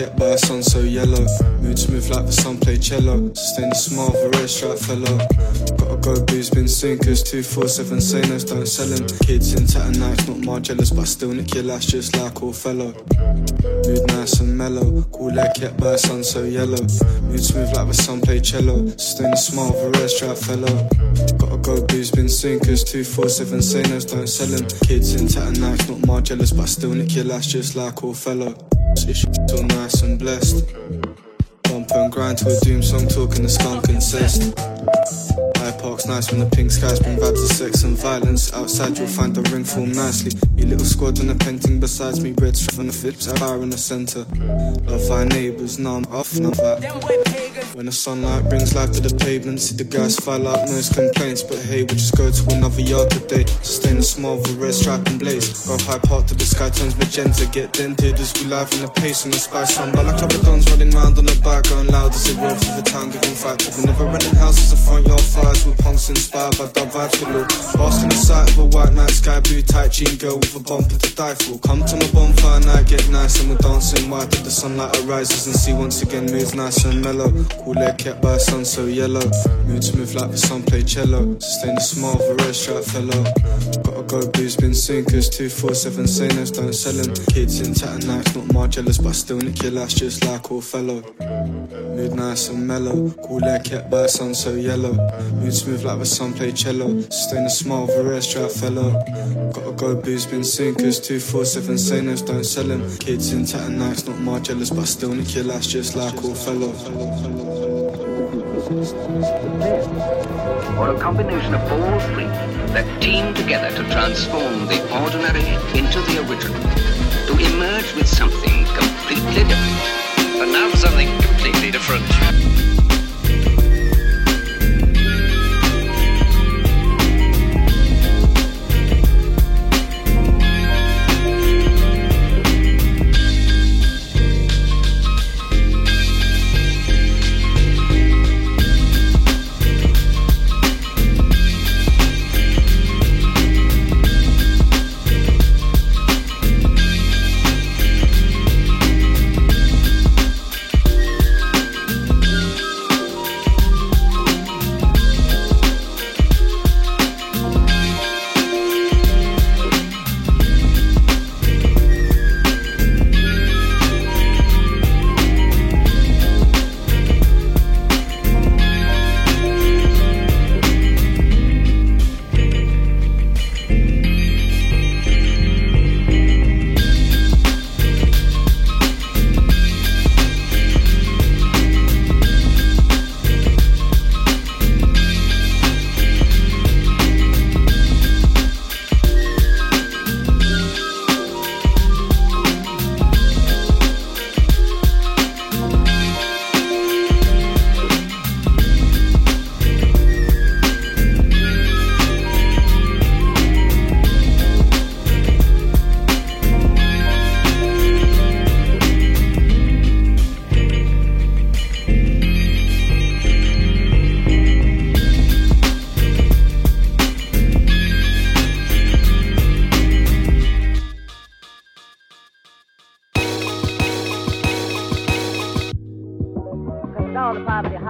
Kept by a sun so yellow. Mood smooth like the sun play cello. Sustain the smile of a red stripe fellow. Gotta go, booze been sinkers. 247 sailors don't sell them. Kids in tattered knives, not more jealous, but still nick your lash just like all fellow. Mood nice and mellow. Cool like kept by a sun so yellow. Mood smooth like the sun play cello. Sustain the smile of a red stripe fellow. Gotta go, booze been sinkers. 247 sailors don't sell them. Kids in tattered knives, not more jealous, but still nick your lash just like all fellow. So nice and blessed. Bump and grind to a doom song, talking the skunk incest. High Park's nice when the pink skies bring vibes of sex and violence. Outside you'll find the ring form nicely. Your little squad on a painting besides me, red strap on the flips, fire in the center. Love our neighbors, now I'm off, now that. When the sunlight brings life to the pavement, see the guys file out noise complaints. But hey, we just go to another yard today. Sustain a small with red stripe and blaze. Go high part to the sky turns magenta. Get dented as we live in the pace on the spice. But like couple dons running round on the back, going loud as it roll through the town, giving fight to the never running houses. The front yard fires with punks inspired by dub vibes galore. Basking the sight of a white night, sky blue tight jean girl with a bumper to die for. Come to my bonfire night, get nice and we're dancing white till the sunlight arises and see once again moves nice and mellow. Cool leg kept by sun so yellow. Mood smooth like the sun play cello. Sustain the smile of a red stripe fellow. Gotta go blues been sinkers. 247 sailors don't sell them. Kids in tattered knives, not more jealous, but still nick your lash just like all fellow. Mood nice and mellow. Cool leg kept by sun so yellow. Mood smooth like the sun play cello. Sustain the smile of a red stripe fellow. Gotta go blues been sinkers. 247 sailors don't sell them. Kids in tattered knives, not more jealous, but still nick your lash just like all fellow. or a combination of all three that team together to transform the ordinary into the original, to emerge with something completely different. And now something completely different.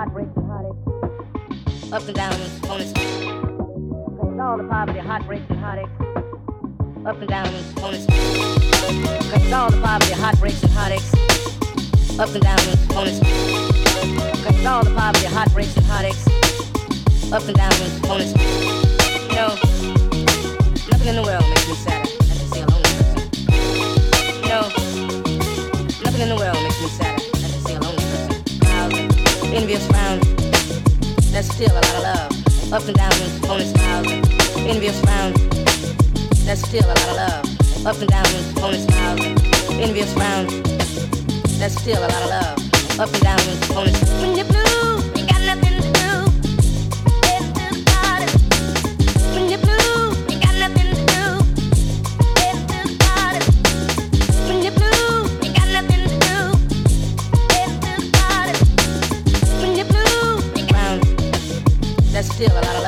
heartbreaking heartache. Ups and downs, bonus. Cause all the poverty, heartbreaking heartache. Ups and downs, bonus. Cause all the poverty, heartbreaks and heartaches. Ups and downs, bonus. Cause all the poverty, heartbreaks and heartaches. Ups and downs, bonus. You know, nothing in the world makes me sadder than to see a lonely person. You know, nothing in the world makes me sadder envious frown. That's still a lot of love. Up and down, downs, phony smiles. Envious frown. That's still a lot of love. Up and down, downs, phony smiles. Envious frown. That's still a lot of love. Up and down, downs, phony smiles. That's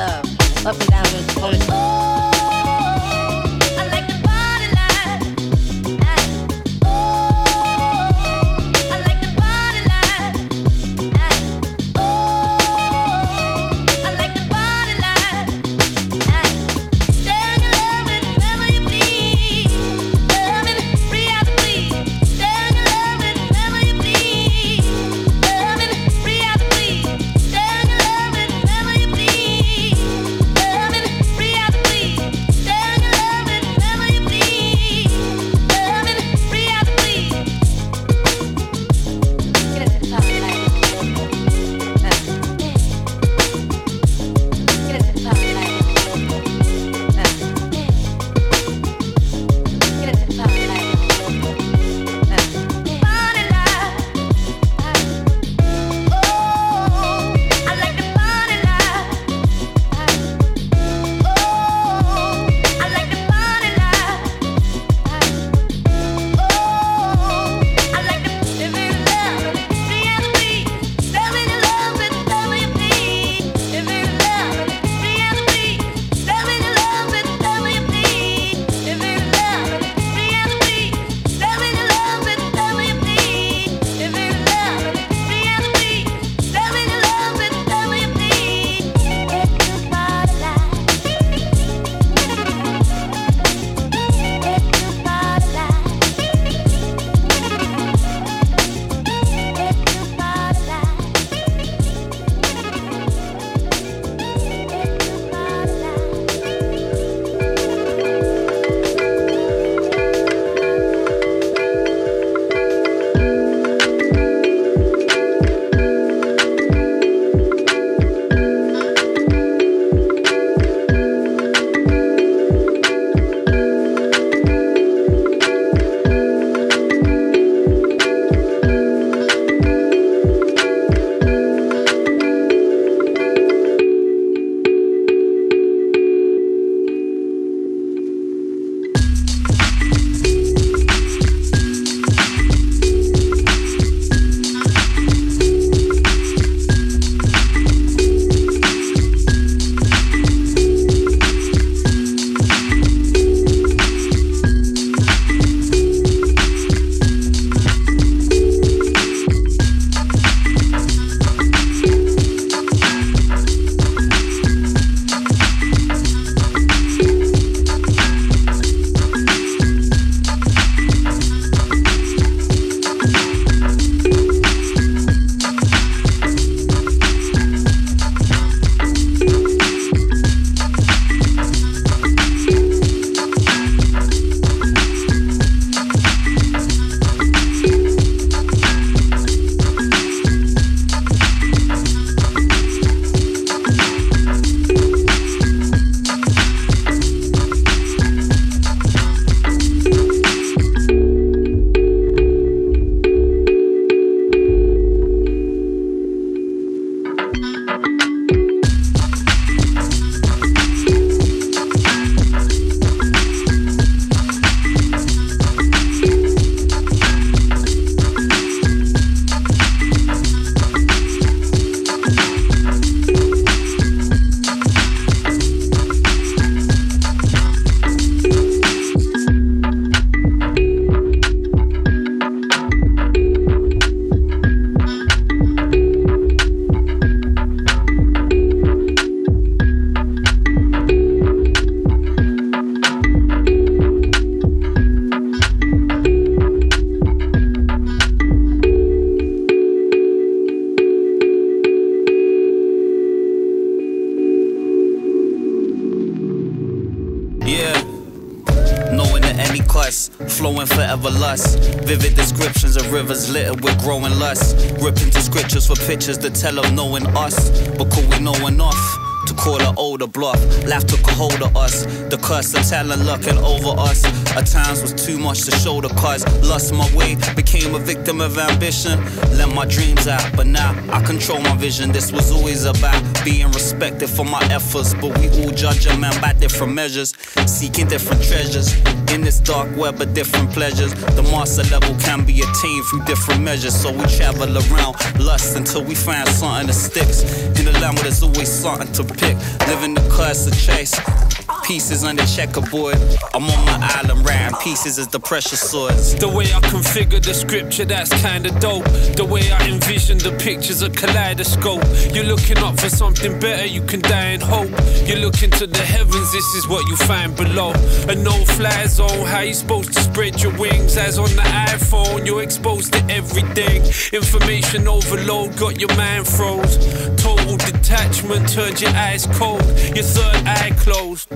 rivers littered with growing lust. Ripping to scriptures for pictures that tell of knowing us. But could we know enough? To call her older bluff, life took a hold of us. The curse of talent looking over us. At times was too much to shoulder, cause lost my way, became a victim of ambition. Let my dreams out, but now I control my vision. This was always about being respected for my efforts, but we all judge a man by different measures, seeking different treasures. In this dark web of different pleasures, the master level can be attained through different measures. So we travel around lust until we find something that sticks. In the land where there's always something to pick, living the curse of chase. Pieces on the checkerboard. I'm on my island writing pieces as the precious swords. The way I configure the scripture, that's kinda dope. The way I envision the pictures, a kaleidoscope. You're looking up for something better, you can die in hope. You look into the heavens, this is what you find below. A no fly zone, how you supposed to spread your wings? As on the iPhone, you're exposed to everything. Information overload, got your mind froze. Total detachment turned your eyes cold, your third eye closed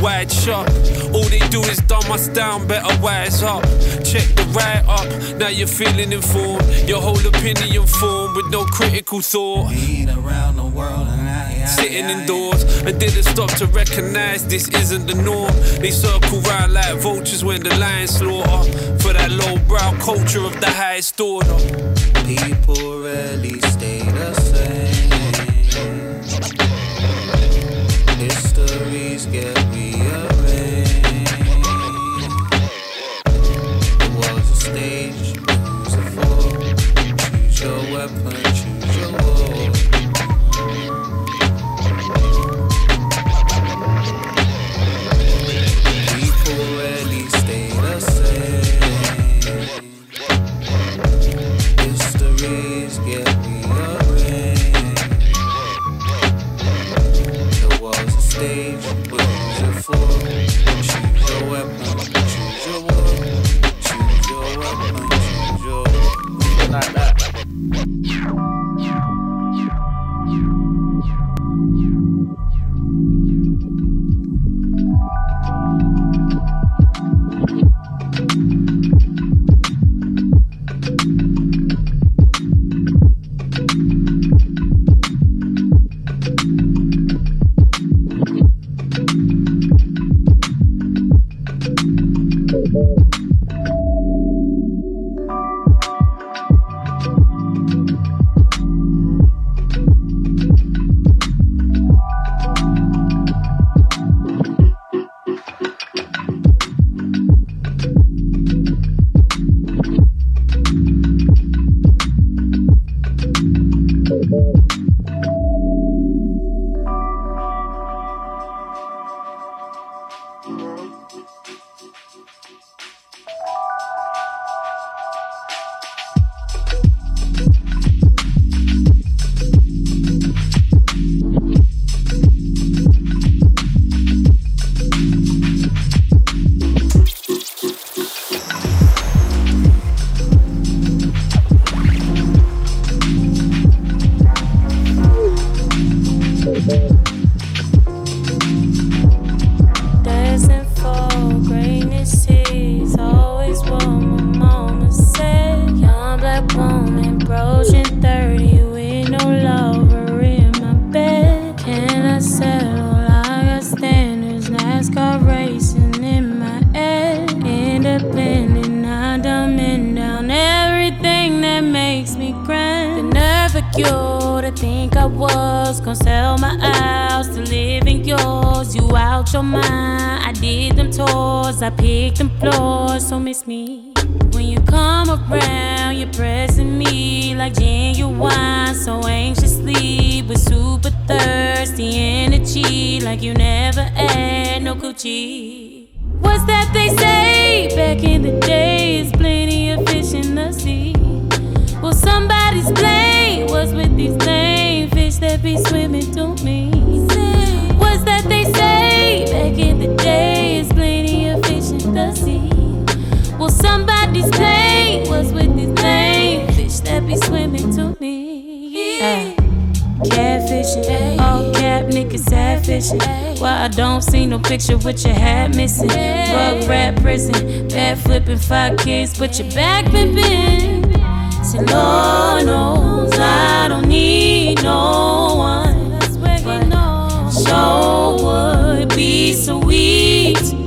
wide shut. All they do is dumb us down, better wise up. Check the right up, now you're feeling informed. Your whole opinion formed with no critical thought. around the world and I, Sitting indoors and didn't stop to recognize this isn't the norm. They circle round like vultures when the lions slaughter. For that low brow culture of the highest order. People rarely stay the same. Tours, I picked them floors, so miss me. When you come around, you're pressing me like genuine, so anxiously, but super thirsty energy, like you never had no Gucci. What's that they say back in the days? Plenty of fish in the sea. Well, somebody's blame was with these lame fish that be swimming to me. Somebody's blame was with these name. fish that be swimming to me. Yeah. Catfishing, all cap niggas sad fishing. Why I don't see no picture with your hat missing. Rug rat prison, bad flipping five kids, but your back been bent. See, Lord knows I don't need no one. But sure would be sweet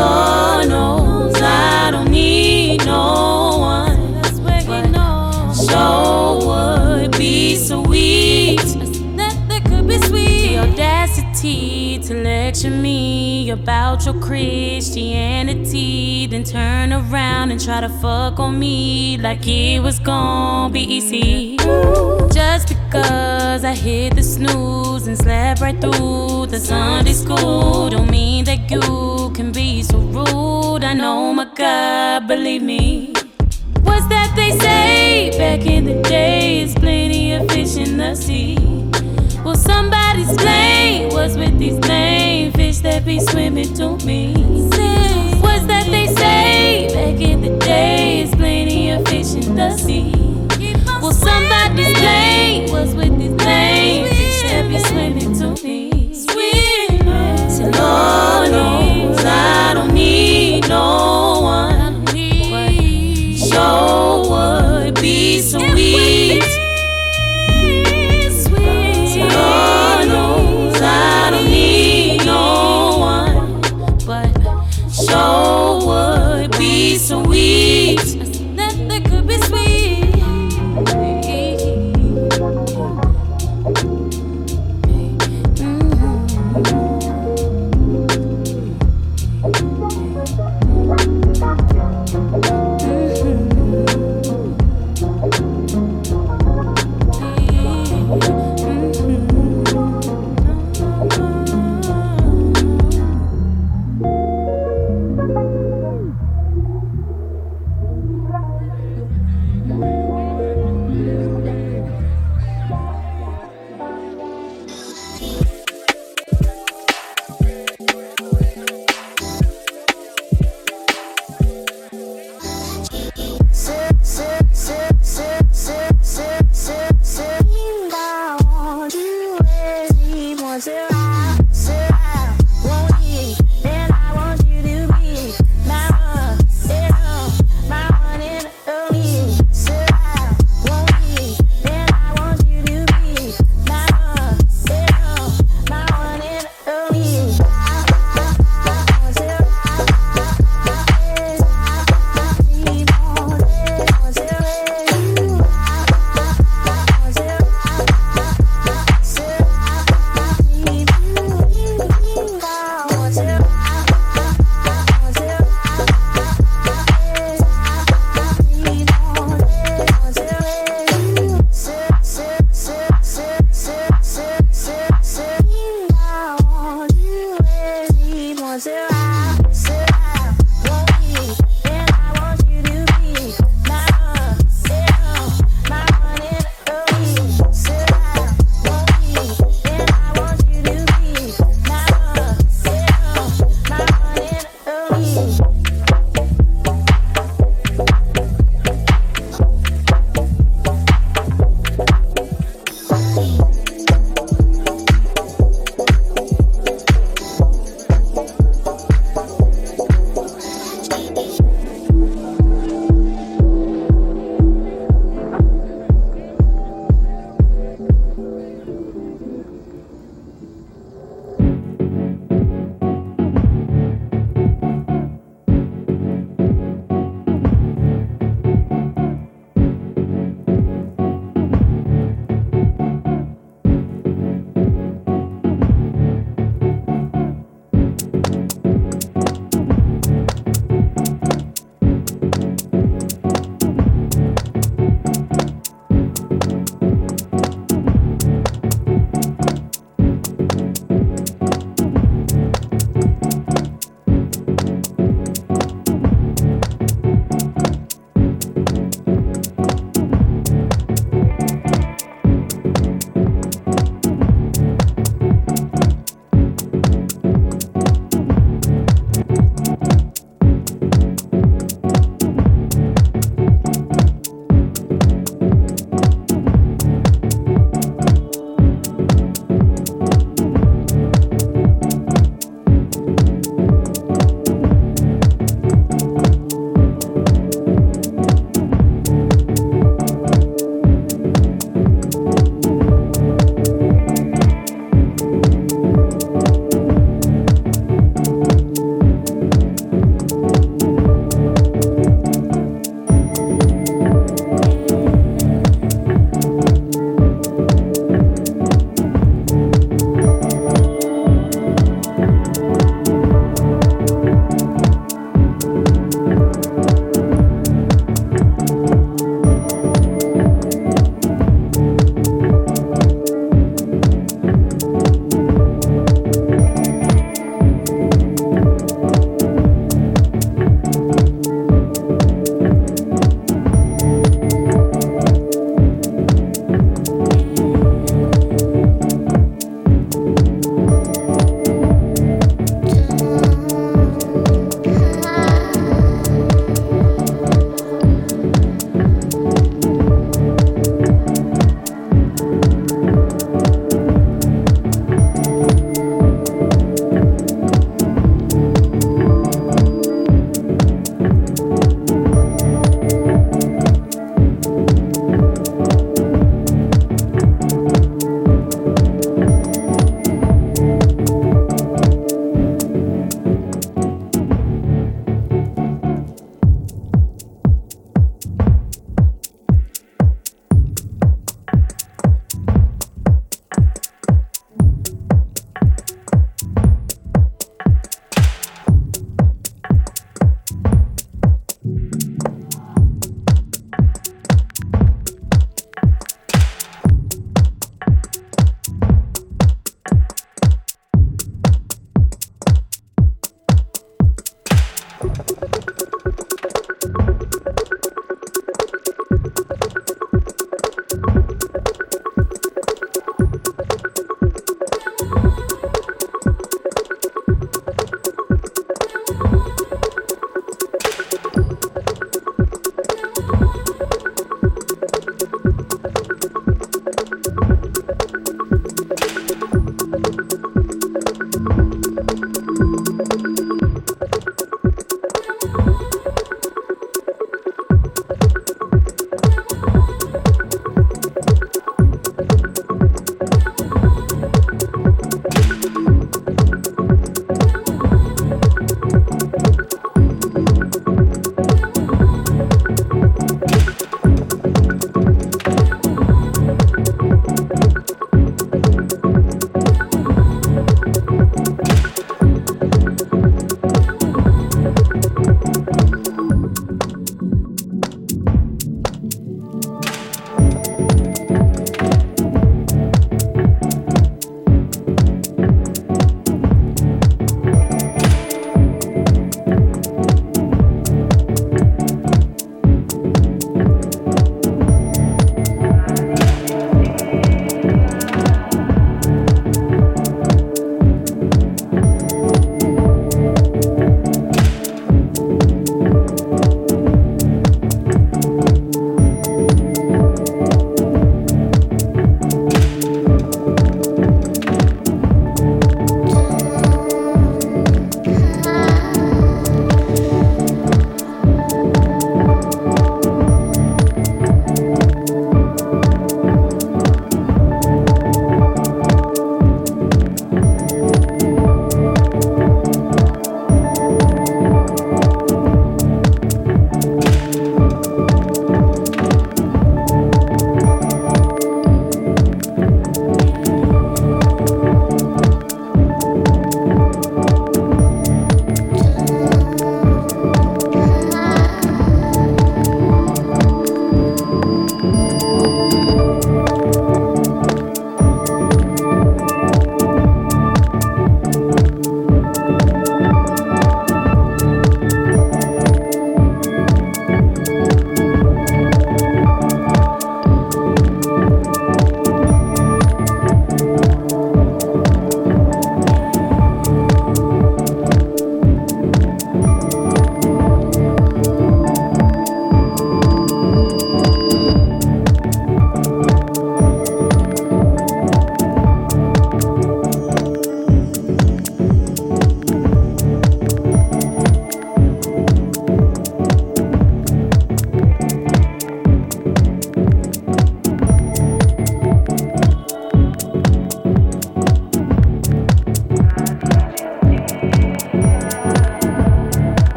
Lord I don't need no one. So would be sweet. The audacity to lecture me about your Christianity. Then turn around and try to fuck on me like it was gonna be easy. Just because I hit the snooze and slept right through the Sunday school, don't mean that you can be so rude. I know my God, believe me. What's that they say back in the days? Plenty of fish in the sea. Explain what's with these lame fish that be swimming to me? What's that they say back in the days? Plenty of fish in the sea. Will somebody explain what's with these lame fish that be swimming to me? Swimming. Lord I.